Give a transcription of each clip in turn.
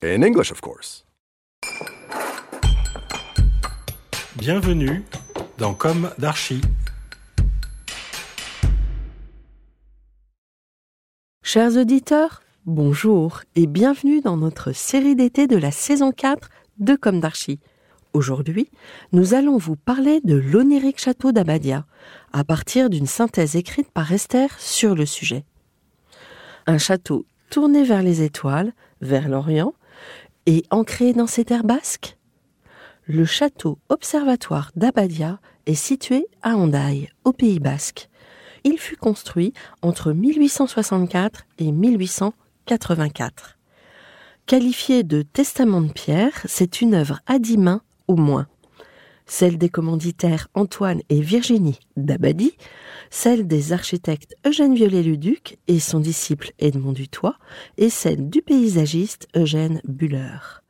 In English, of course. Bienvenue dans Comme d'Archi. Chers auditeurs, bonjour et bienvenue dans notre série d'été de la saison 4 de Comme d'Archi. Aujourd'hui, nous allons vous parler de l'onirique château d'Abadia, à partir d'une synthèse écrite par Esther sur le sujet. Un château tourné vers les étoiles, vers l'Orient, et ancré dans ces terres basques? Le château observatoire d'Abadia est situé à Hendaye, au Pays basque. Il fut construit entre 1864 et 1884. Qualifié de testament de pierre, c'est une œuvre à dix mains au moins. Celle des commanditaires Antoine et Virginie d'Abadie, celle des architectes Eugène Viollet-le-Duc et son disciple Edmond Dutoit, et celle du paysagiste Eugène Buller.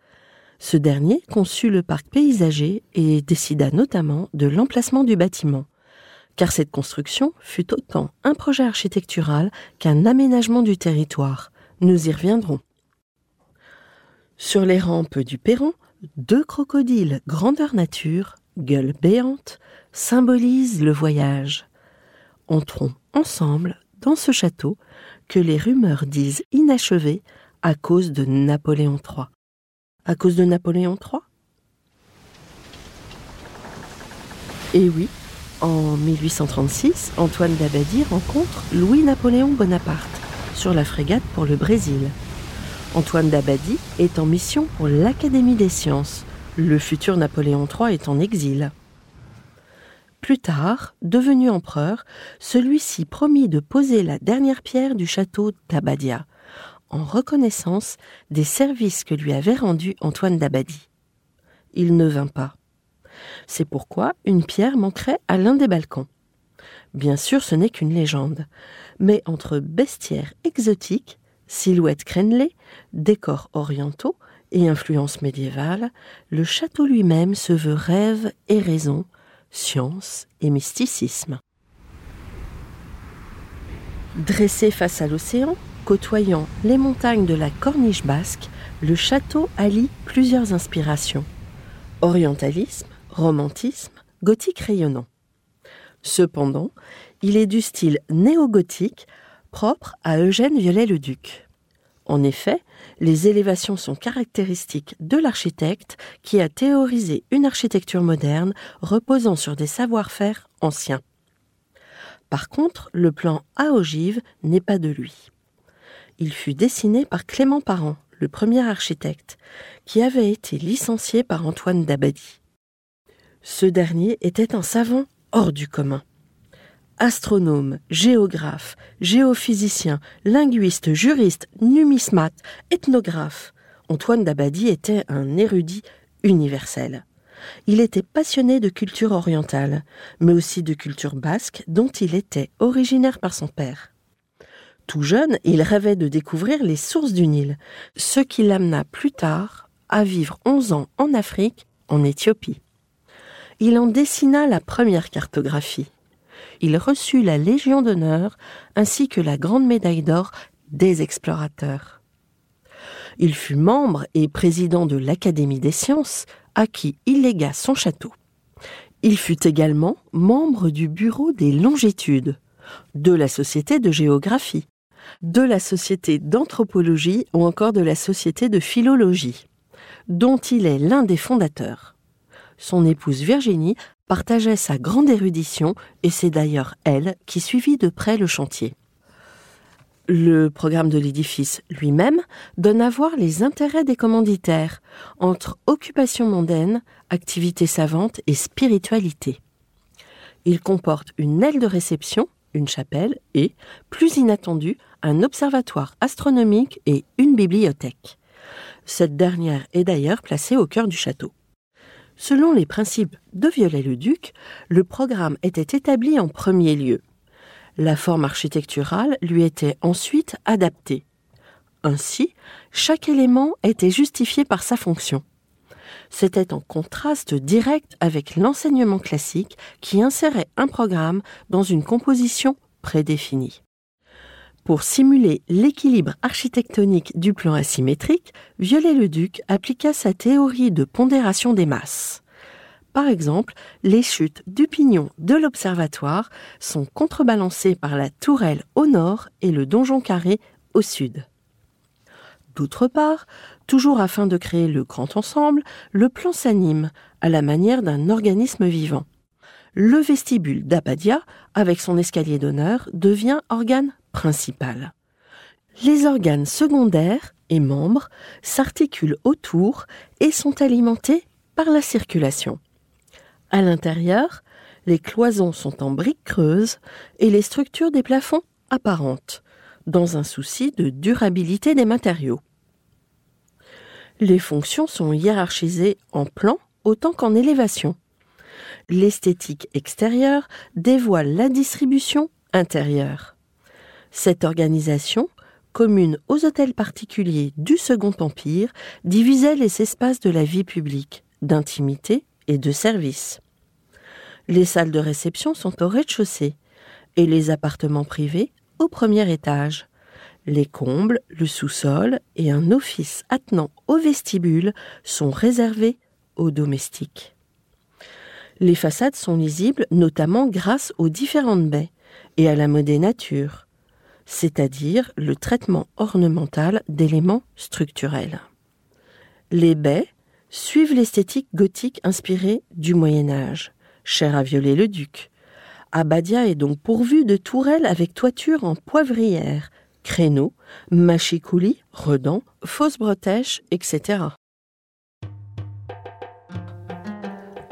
Ce dernier conçut le parc paysager et décida notamment de l'emplacement du bâtiment, car cette construction fut autant un projet architectural qu'un aménagement du territoire. Nous y reviendrons. Sur les rampes du perron, deux crocodiles grandeur nature, gueule béante, symbolisent le voyage. Entrons ensemble dans ce château que les rumeurs disent inachevé à cause de Napoléon III. À cause de Napoléon III Eh oui, en 1836, Antoine d'Abadie rencontre Louis-Napoléon Bonaparte sur la frégate pour le Brésil. Antoine d'Abadie est en mission pour l'Académie des sciences. Le futur Napoléon III est en exil. Plus tard, devenu empereur, celui-ci promit de poser la dernière pierre du château d'Abadia, en reconnaissance des services que lui avait rendus Antoine d'Abadie. Il ne vint pas. C'est pourquoi une pierre manquerait à l'un des balcons. Bien sûr, ce n'est qu'une légende, mais entre bestiaires exotiques, silhouettes crénelées, décors orientaux et influences médiévales, le château lui-même se veut rêve et raison, science et mysticisme. Dressé face à l'océan, côtoyant les montagnes de la Corniche basque, le château allie plusieurs inspirations. Orientalisme, romantisme, gothique rayonnant. Cependant, il est du style néo-gothique propre à Eugène Viollet-le-Duc. En effet, les élévations sont caractéristiques de l'architecte qui a théorisé une architecture moderne reposant sur des savoir-faire anciens. Par contre, le plan à ogive n'est pas de lui. Il fut dessiné par Clément Parent, le premier architecte, qui avait été licencié par Antoine d'Abadie. Ce dernier était un savant hors du commun. Astronome, géographe, géophysicien, linguiste, juriste, numismate, ethnographe, Antoine d'Abadie était un érudit universel. Il était passionné de culture orientale, mais aussi de culture basque dont il était originaire par son père. Tout jeune, il rêvait de découvrir les sources du Nil, ce qui l'amena plus tard à vivre onze ans en Afrique, en Éthiopie. Il en dessina la première cartographie. Il reçut la Légion d'honneur ainsi que la Grande Médaille d'or des explorateurs. Il fut membre et président de l'Académie des sciences, à qui il légua son château. Il fut également membre du Bureau des longitudes, de la Société de géographie, de la Société d'anthropologie ou encore de la Société de philologie, dont il est l'un des fondateurs. Son épouse Virginie partageait sa grande érudition et c'est d'ailleurs elle qui suivit de près le chantier. Le programme de l'édifice lui-même donne à voir les intérêts des commanditaires entre occupation mondaine, activité savante et spiritualité. Il comporte une aile de réception, une chapelle et, plus inattendu, un observatoire astronomique et une bibliothèque. Cette dernière est d'ailleurs placée au cœur du château. Selon les principes de Viollet-le-Duc, le programme était établi en premier lieu. La forme architecturale lui était ensuite adaptée. Ainsi, chaque élément était justifié par sa fonction. C'était en contraste direct avec l'enseignement classique qui insérait un programme dans une composition prédéfinie. Pour simuler l'équilibre architectonique du plan asymétrique, Viollet-le-Duc appliqua sa théorie de pondération des masses. Par exemple, les chutes du pignon de l'observatoire sont contrebalancées par la tourelle au nord et le donjon carré au sud. D'autre part, toujours afin de créer le grand ensemble, le plan s'anime à la manière d'un organisme vivant. Le vestibule d'Abadia, avec son escalier d'honneur, devient organe Les organes secondaires et membres s'articulent autour et sont alimentés par la circulation. À l'intérieur, les cloisons sont en briques creuses et les structures des plafonds apparentes, dans un souci de durabilité des matériaux. Les fonctions sont hiérarchisées en plan autant qu'en élévation. L'esthétique extérieure dévoile la distribution intérieure. Cette organisation, commune aux hôtels particuliers du Second Empire, divisait les espaces de la vie publique, d'intimité et de service. Les salles de réception sont au rez-de-chaussée et les appartements privés au premier étage. Les combles, le sous-sol et un office attenant au vestibule sont réservés aux domestiques. Les façades sont lisibles notamment grâce aux différentes baies et à la modénature, c'est-à-dire le traitement ornemental d'éléments structurels. Les baies suivent l'esthétique gothique inspirée du Moyen Âge, cher à Viollet-le-Duc. Abadia est donc pourvu de tourelles avec toiture en poivrière, créneaux, machicoulis, redans, fausses bretèches, etc.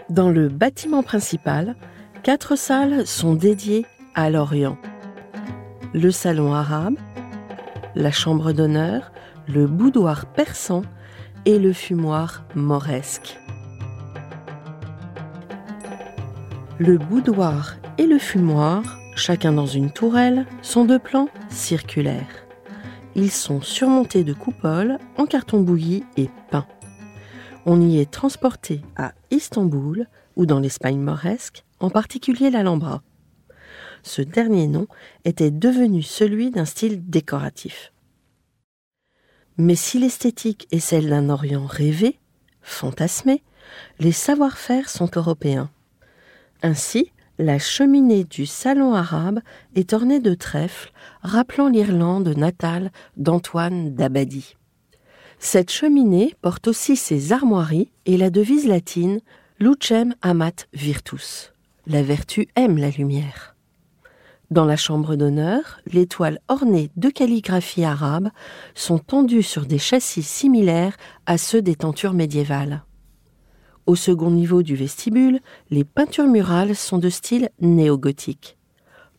Dans le bâtiment principal, quatre salles sont dédiées à l'Orient. Le salon arabe, la chambre d'honneur, le boudoir persan et le fumoir mauresque. Le boudoir et le fumoir, chacun dans une tourelle, sont de plans circulaires. Ils sont surmontés de coupoles en carton bouilli et peint. On y est transporté à Istanbul ou dans l'Espagne mauresque, en particulier l'Alhambra. Ce dernier nom était devenu celui d'un style décoratif. Mais si l'esthétique est celle d'un Orient rêvé, fantasmé, les savoir-faire sont européens. Ainsi, la cheminée du salon arabe est ornée de trèfles rappelant l'Irlande natale d'Antoine d'Abadie. Cette cheminée porte aussi ses armoiries et la devise latine Lucem amat virtus. La vertu aime la lumière. Dans la chambre d'honneur, les toiles ornées de calligraphie arabe sont tendues sur des châssis similaires à ceux des tentures médiévales. Au second niveau du vestibule, les peintures murales sont de style néo-gothique.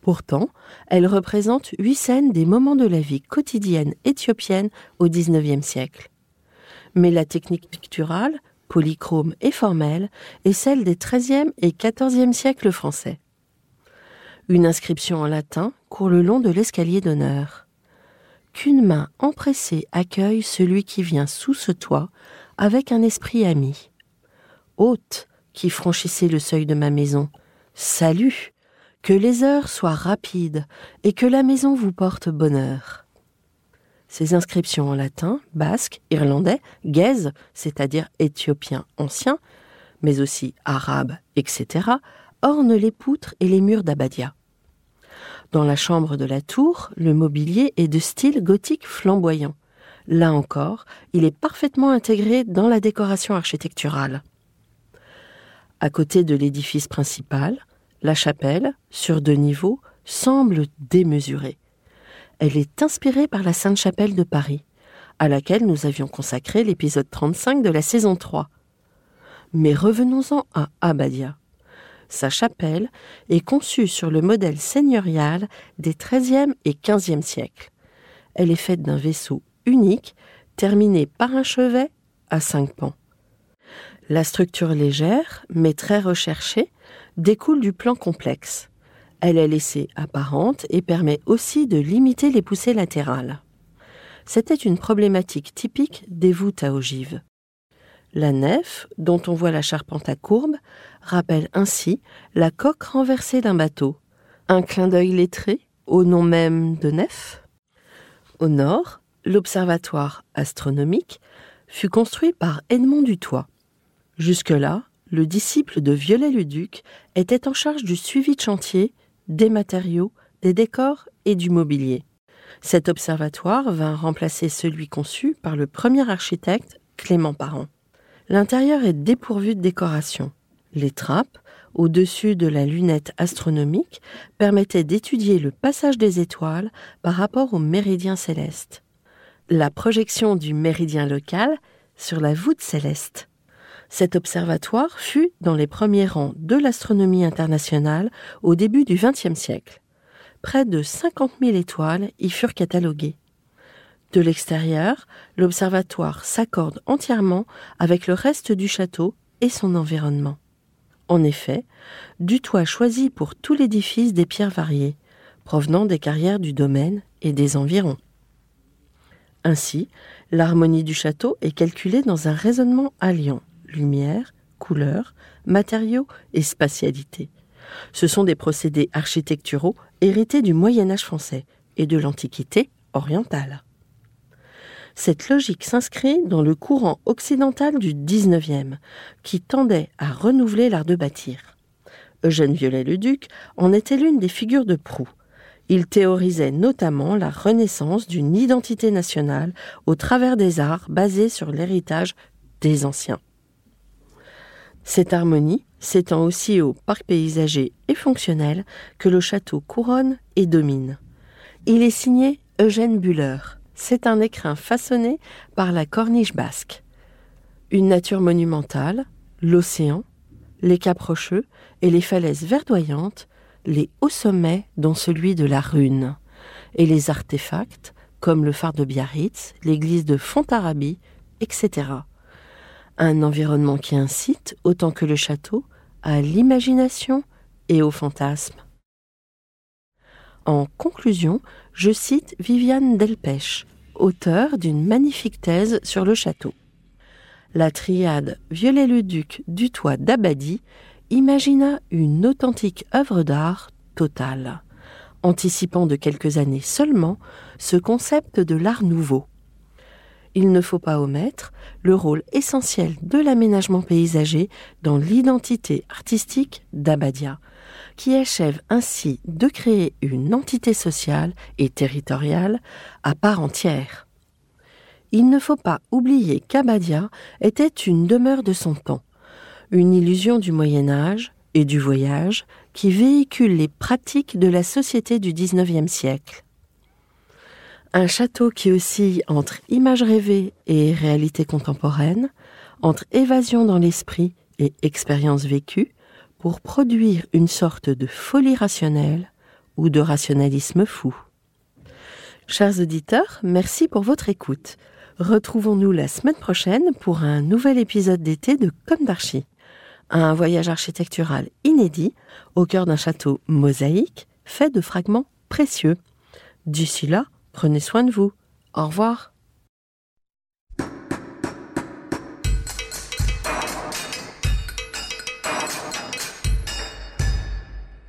Pourtant, elles représentent huit scènes des moments de la vie quotidienne éthiopienne au XIXe siècle. Mais la technique picturale, polychrome et formelle, est celle des XIIIe et XIVe siècles français. Une inscription en latin court le long de l'escalier d'honneur. Qu'une main empressée accueille celui qui vient sous ce toit avec un esprit ami hôte qui franchissez le seuil de ma maison, salut, que les heures soient rapides et que la maison vous porte bonheur. Ces inscriptions en latin, basque, irlandais, gaze, c'est-à-dire éthiopien ancien, mais aussi arabe, etc., ornent les poutres et les murs d'Abadia. Dans la chambre de la tour, le mobilier est de style gothique flamboyant. Là encore, il est parfaitement intégré dans la décoration architecturale. À côté de l'édifice principal, la chapelle, sur deux niveaux, semble démesurée. Elle est inspirée par la Sainte-Chapelle de Paris, à laquelle nous avions consacré l'épisode 35 de la saison 3. Mais revenons-en à Abadia. Sa chapelle est conçue sur le modèle seigneurial des XIIIe et XVe siècles. Elle est faite d'un vaisseau unique, terminé par un chevet à cinq pans. La structure légère, mais très recherchée, découle du plan complexe. Elle est laissée apparente et permet aussi de limiter les poussées latérales. C'était une problématique typique des voûtes à ogives. La nef, dont on voit la charpente à courbe, rappelle ainsi la coque renversée d'un bateau. Un clin d'œil lettré au nom même de nef. Au nord, l'observatoire astronomique fut construit par Edmond Dutoit. Jusque-là, le disciple de Viollet-le-Duc était en charge du suivi de chantier, des matériaux, des décors et du mobilier. Cet observatoire vint remplacer celui conçu par le premier architecte Clément Parent. L'intérieur est dépourvu de décoration. Les trappes, au-dessus de la lunette astronomique, permettaient d'étudier le passage des étoiles par rapport au méridien céleste. La projection du méridien local sur la voûte céleste. Cet observatoire fut dans les premiers rangs de l'astronomie internationale au début du XXe siècle. Près de 50 000 étoiles y furent cataloguées. De l'extérieur, l'observatoire s'accorde entièrement avec le reste du château et son environnement. En effet, du toit choisit pour tout l'édifice des pierres variées, provenant des carrières du domaine et des environs. Ainsi, l'harmonie du château est calculée dans un raisonnement alliant lumière, couleur, matériaux et spatialité. Ce sont des procédés architecturaux hérités du Moyen Âge français et de l'Antiquité orientale. Cette logique s'inscrit dans le courant occidental du XIXe, qui tendait à renouveler l'art de bâtir. Eugène Viollet-le-Duc en était l'une des figures de proue. Il théorisait notamment la renaissance d'une identité nationale au travers des arts basés sur l'héritage des anciens. Cette harmonie s'étend aussi au parc paysager et fonctionnel que le château couronne et domine. Il est signé Eugène Buller c'est un écrin façonné par la corniche basque. Une nature monumentale, l'océan, les caps rocheux et les falaises verdoyantes, les hauts sommets dont celui de la Rune, et les artefacts comme le phare de Biarritz, l'église de Fontarabie, etc. Un environnement qui incite, autant que le château, à l'imagination et au fantasme. En conclusion, je cite Viviane Delpech, auteur d'une magnifique thèse sur le château. La triade Viollet-le-Duc du toit d'Abadie imagina une authentique œuvre d'art totale, anticipant de quelques années seulement ce concept de l'art nouveau. Il ne faut pas omettre le rôle essentiel de l'aménagement paysager dans l'identité artistique d'Abadia, qui achève ainsi de créer une entité sociale et territoriale à part entière. Il ne faut pas oublier qu'Abadia était une demeure de son temps, une illusion du Moyen Âge et du voyage qui véhicule les pratiques de la société du XIXe siècle. Un château qui oscille entre image rêvée et réalité contemporaine, entre évasion dans l'esprit et expérience vécue, pour produire une sorte de folie rationnelle ou de rationalisme fou. Chers auditeurs, merci pour votre écoute. Retrouvons-nous la semaine prochaine pour un nouvel épisode d'été de Comme d'Archie. Un voyage architectural inédit au cœur d'un château mosaïque fait de fragments précieux. D'ici là, prenez soin de vous. Au revoir.